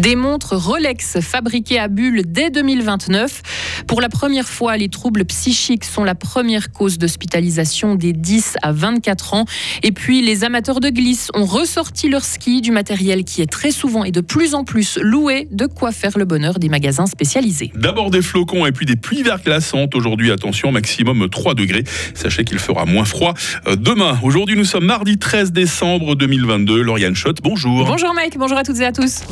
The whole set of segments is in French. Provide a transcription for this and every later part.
Des montres Rolex fabriquées à Bulle dès 2029. Pour la première fois, les troubles psychiques sont la première cause d'hospitalisation des 10 à 24 ans. Et puis, les amateurs de glisse ont ressorti leur ski, du matériel qui est très souvent et de plus en plus loué, de quoi faire le bonheur des magasins spécialisés. D'abord des flocons et puis des pluies verglaçantes. Aujourd'hui, attention, maximum 3 degrés. Sachez qu'il fera moins froid euh, demain. Aujourd'hui, nous sommes mardi 13 décembre 2022. Lauriane Schott, bonjour. Bonjour Mike, bonjour à toutes et à tous.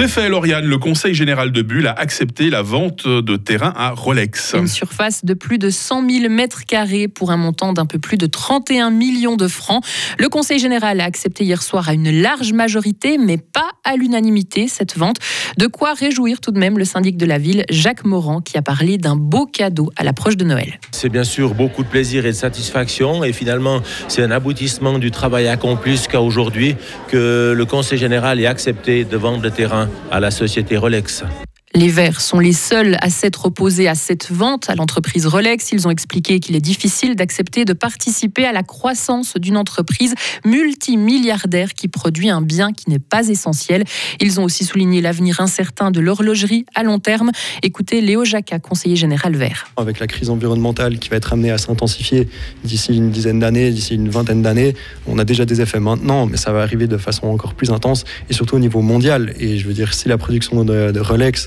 C'est fait, Lauriane. Le Conseil général de Bulle a accepté la vente de terrain à Rolex. Une surface de plus de 100 000 mètres carrés pour un montant d'un peu plus de 31 millions de francs. Le Conseil général a accepté hier soir à une large majorité, mais pas à l'unanimité, cette vente. De quoi réjouir tout de même le syndic de la ville, Jacques Morand, qui a parlé d'un beau cadeau à l'approche de Noël. C'est bien sûr beaucoup de plaisir et de satisfaction. Et finalement, c'est un aboutissement du travail accompli jusqu'à aujourd'hui que le Conseil général ait accepté de vendre le terrain à la société Rolex. Les Verts sont les seuls à s'être opposés à cette vente à l'entreprise Rolex. Ils ont expliqué qu'il est difficile d'accepter de participer à la croissance d'une entreprise multimilliardaire qui produit un bien qui n'est pas essentiel. Ils ont aussi souligné l'avenir incertain de l'horlogerie à long terme. Écoutez Léo Jacquat, conseiller général Vert. Avec la crise environnementale qui va être amenée à s'intensifier d'ici une dizaine d'années, d'ici une vingtaine d'années, on a déjà des effets maintenant, mais ça va arriver de façon encore plus intense et surtout au niveau mondial. Et je veux dire, si la production de, de Rolex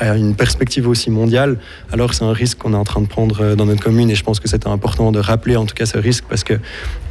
une perspective aussi mondiale, alors c'est un risque qu'on est en train de prendre euh, dans notre commune et je pense que c'est important de rappeler en tout cas ce risque parce que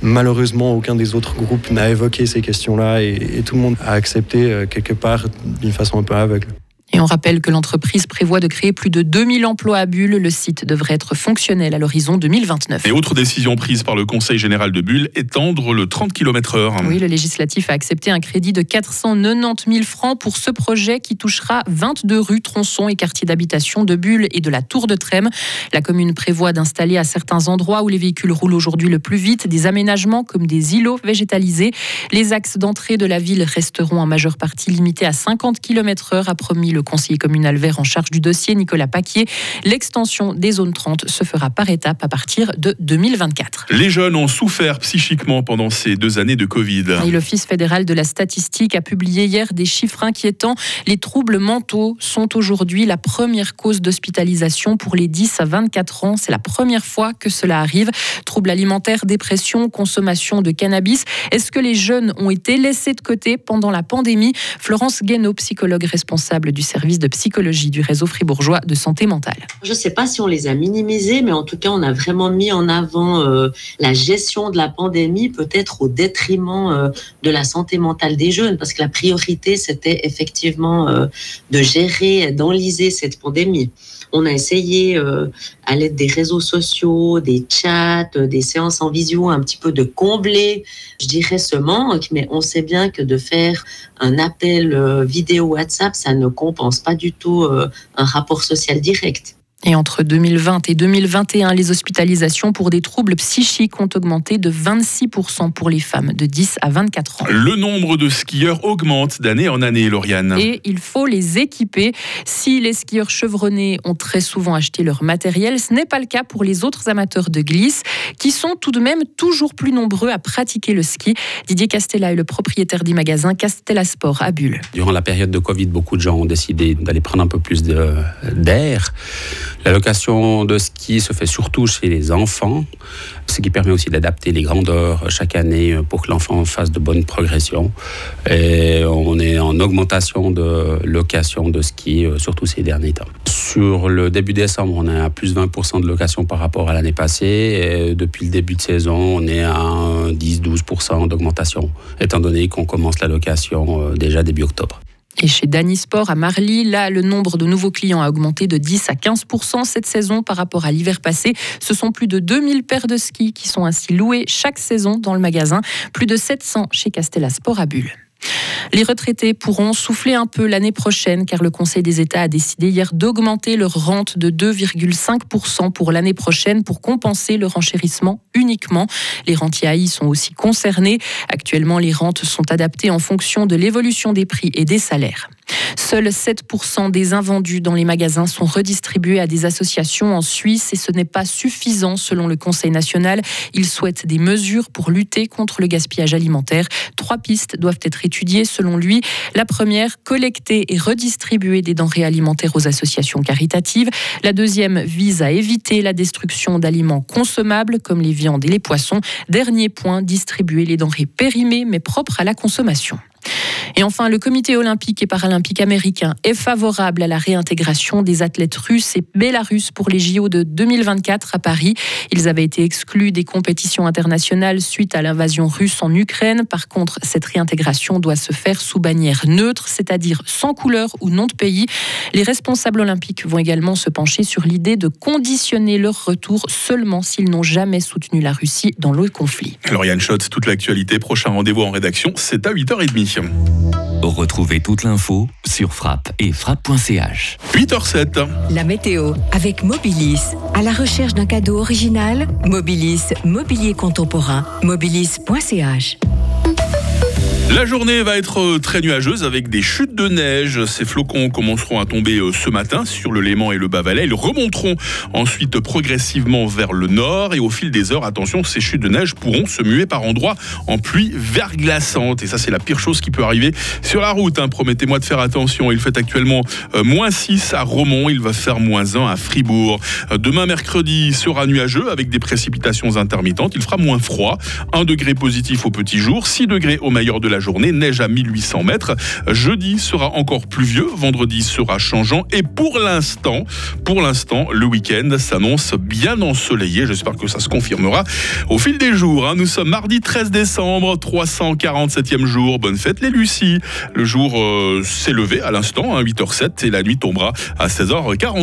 malheureusement aucun des autres groupes n'a évoqué ces questions-là et, et tout le monde a accepté euh, quelque part d'une façon un peu aveugle. Et on rappelle que l'entreprise prévoit de créer plus de 2000 emplois à Bulle. Le site devrait être fonctionnel à l'horizon 2029. Et autre décision prise par le Conseil général de Bulle, étendre le 30 km/h. Oui, le législatif a accepté un crédit de 490 000 francs pour ce projet qui touchera 22 rues, tronçons et quartiers d'habitation de Bulle et de la Tour de Trême. La commune prévoit d'installer à certains endroits où les véhicules roulent aujourd'hui le plus vite des aménagements comme des îlots végétalisés. Les axes d'entrée de la ville resteront en majeure partie limités à 50 km/h, a promis le conseiller communal vert en charge du dossier, Nicolas Paquier. L'extension des zones 30 se fera par étapes à partir de 2024. Les jeunes ont souffert psychiquement pendant ces deux années de Covid. L'Office fédéral de la statistique a publié hier des chiffres inquiétants. Les troubles mentaux sont aujourd'hui la première cause d'hospitalisation pour les 10 à 24 ans. C'est la première fois que cela arrive. Troubles alimentaires, dépression, consommation de cannabis. Est-ce que les jeunes ont été laissés de côté pendant la pandémie? Florence Guénaud, psychologue responsable du service de psychologie du réseau fribourgeois de santé mentale. Je ne sais pas si on les a minimisés, mais en tout cas, on a vraiment mis en avant euh, la gestion de la pandémie, peut-être au détriment euh, de la santé mentale des jeunes, parce que la priorité, c'était effectivement euh, de gérer, d'enliser cette pandémie. On a essayé, à l'aide des réseaux sociaux, des chats, des séances en visio, un petit peu de combler, je dirais, ce manque, mais on sait bien que de faire un appel vidéo WhatsApp, ça ne compense pense pas du tout euh, un rapport social direct. Et entre 2020 et 2021, les hospitalisations pour des troubles psychiques ont augmenté de 26% pour les femmes de 10 à 24 ans. Le nombre de skieurs augmente d'année en année, Lauriane. Et il faut les équiper. Si les skieurs chevronnés ont très souvent acheté leur matériel, ce n'est pas le cas pour les autres amateurs de glisse, qui sont tout de même toujours plus nombreux à pratiquer le ski. Didier Castella est le propriétaire du magasin Castella Sport à Bulle. Durant la période de Covid, beaucoup de gens ont décidé d'aller prendre un peu plus d'air. La location de ski se fait surtout chez les enfants, ce qui permet aussi d'adapter les grandeurs chaque année pour que l'enfant fasse de bonnes progressions. Et on est en augmentation de location de ski, euh, surtout ces derniers temps. Sur le début décembre, on est à plus de 20% de location par rapport à l'année passée. Et depuis le début de saison, on est à 10-12% d'augmentation, étant donné qu'on commence la location euh, déjà début octobre. Et chez Danisport à Marly, là, le nombre de nouveaux clients a augmenté de 10 à 15% cette saison par rapport à l'hiver passé. Ce sont plus de 2000 paires de skis qui sont ainsi louées chaque saison dans le magasin, plus de 700 chez Castella Sport à Bulle. Les retraités pourront souffler un peu l'année prochaine car le Conseil des États a décidé hier d'augmenter leur rente de 2,5% pour l'année prochaine pour compenser le renchérissement uniquement. Les rentiers AI sont aussi concernés. Actuellement, les rentes sont adaptées en fonction de l'évolution des prix et des salaires. Seuls 7% des invendus dans les magasins sont redistribués à des associations en Suisse et ce n'est pas suffisant selon le Conseil national. Il souhaite des mesures pour lutter contre le gaspillage alimentaire. Trois pistes doivent être étudiées selon lui. La première, collecter et redistribuer des denrées alimentaires aux associations caritatives. La deuxième vise à éviter la destruction d'aliments consommables comme les viandes et les poissons. Dernier point, distribuer les denrées périmées mais propres à la consommation. Et enfin, le comité olympique et paralympique américain est favorable à la réintégration des athlètes russes et bélarusses pour les JO de 2024 à Paris. Ils avaient été exclus des compétitions internationales suite à l'invasion russe en Ukraine. Par contre, cette réintégration doit se faire sous bannière neutre, c'est-à-dire sans couleur ou nom de pays. Les responsables olympiques vont également se pencher sur l'idée de conditionner leur retour seulement s'ils n'ont jamais soutenu la Russie dans le conflit. Alors Yann Schott, toute l'actualité, prochain rendez-vous en rédaction, c'est à 8h30. Retrouvez toute l'info sur frappe et frappe.ch. 8h07. La météo avec Mobilis. À la recherche d'un cadeau original, Mobilis, mobilier contemporain, mobilis.ch. La journée va être euh, très nuageuse avec des chutes de neige. Ces flocons commenceront à tomber euh, ce matin sur le Léman et le Bas-Valais. Ils remonteront ensuite progressivement vers le nord et au fil des heures, attention, ces chutes de neige pourront se muer par endroits en pluie verglaçante. Et ça, c'est la pire chose qui peut arriver sur la route. Hein. Promettez-moi de faire attention. Il fait actuellement euh, moins 6 à Romont. Il va faire moins 1 à Fribourg. demain, mercredi, sera nuageux avec des précipitations intermittentes. Il fera moins froid. 1 degré positif au petit jour, 6 degrés au meilleur de la journée, neige à 1800 mètres. Jeudi sera encore pluvieux, vendredi sera changeant et pour l'instant, pour l'instant, le week-end s'annonce bien ensoleillé. J'espère que ça se confirmera au fil des jours. Hein. Nous sommes mardi 13 décembre, 347e jour. Bonne fête les Lucie. Le jour euh, s'est levé à l'instant, à hein, 8h07 et la nuit tombera à 16h40.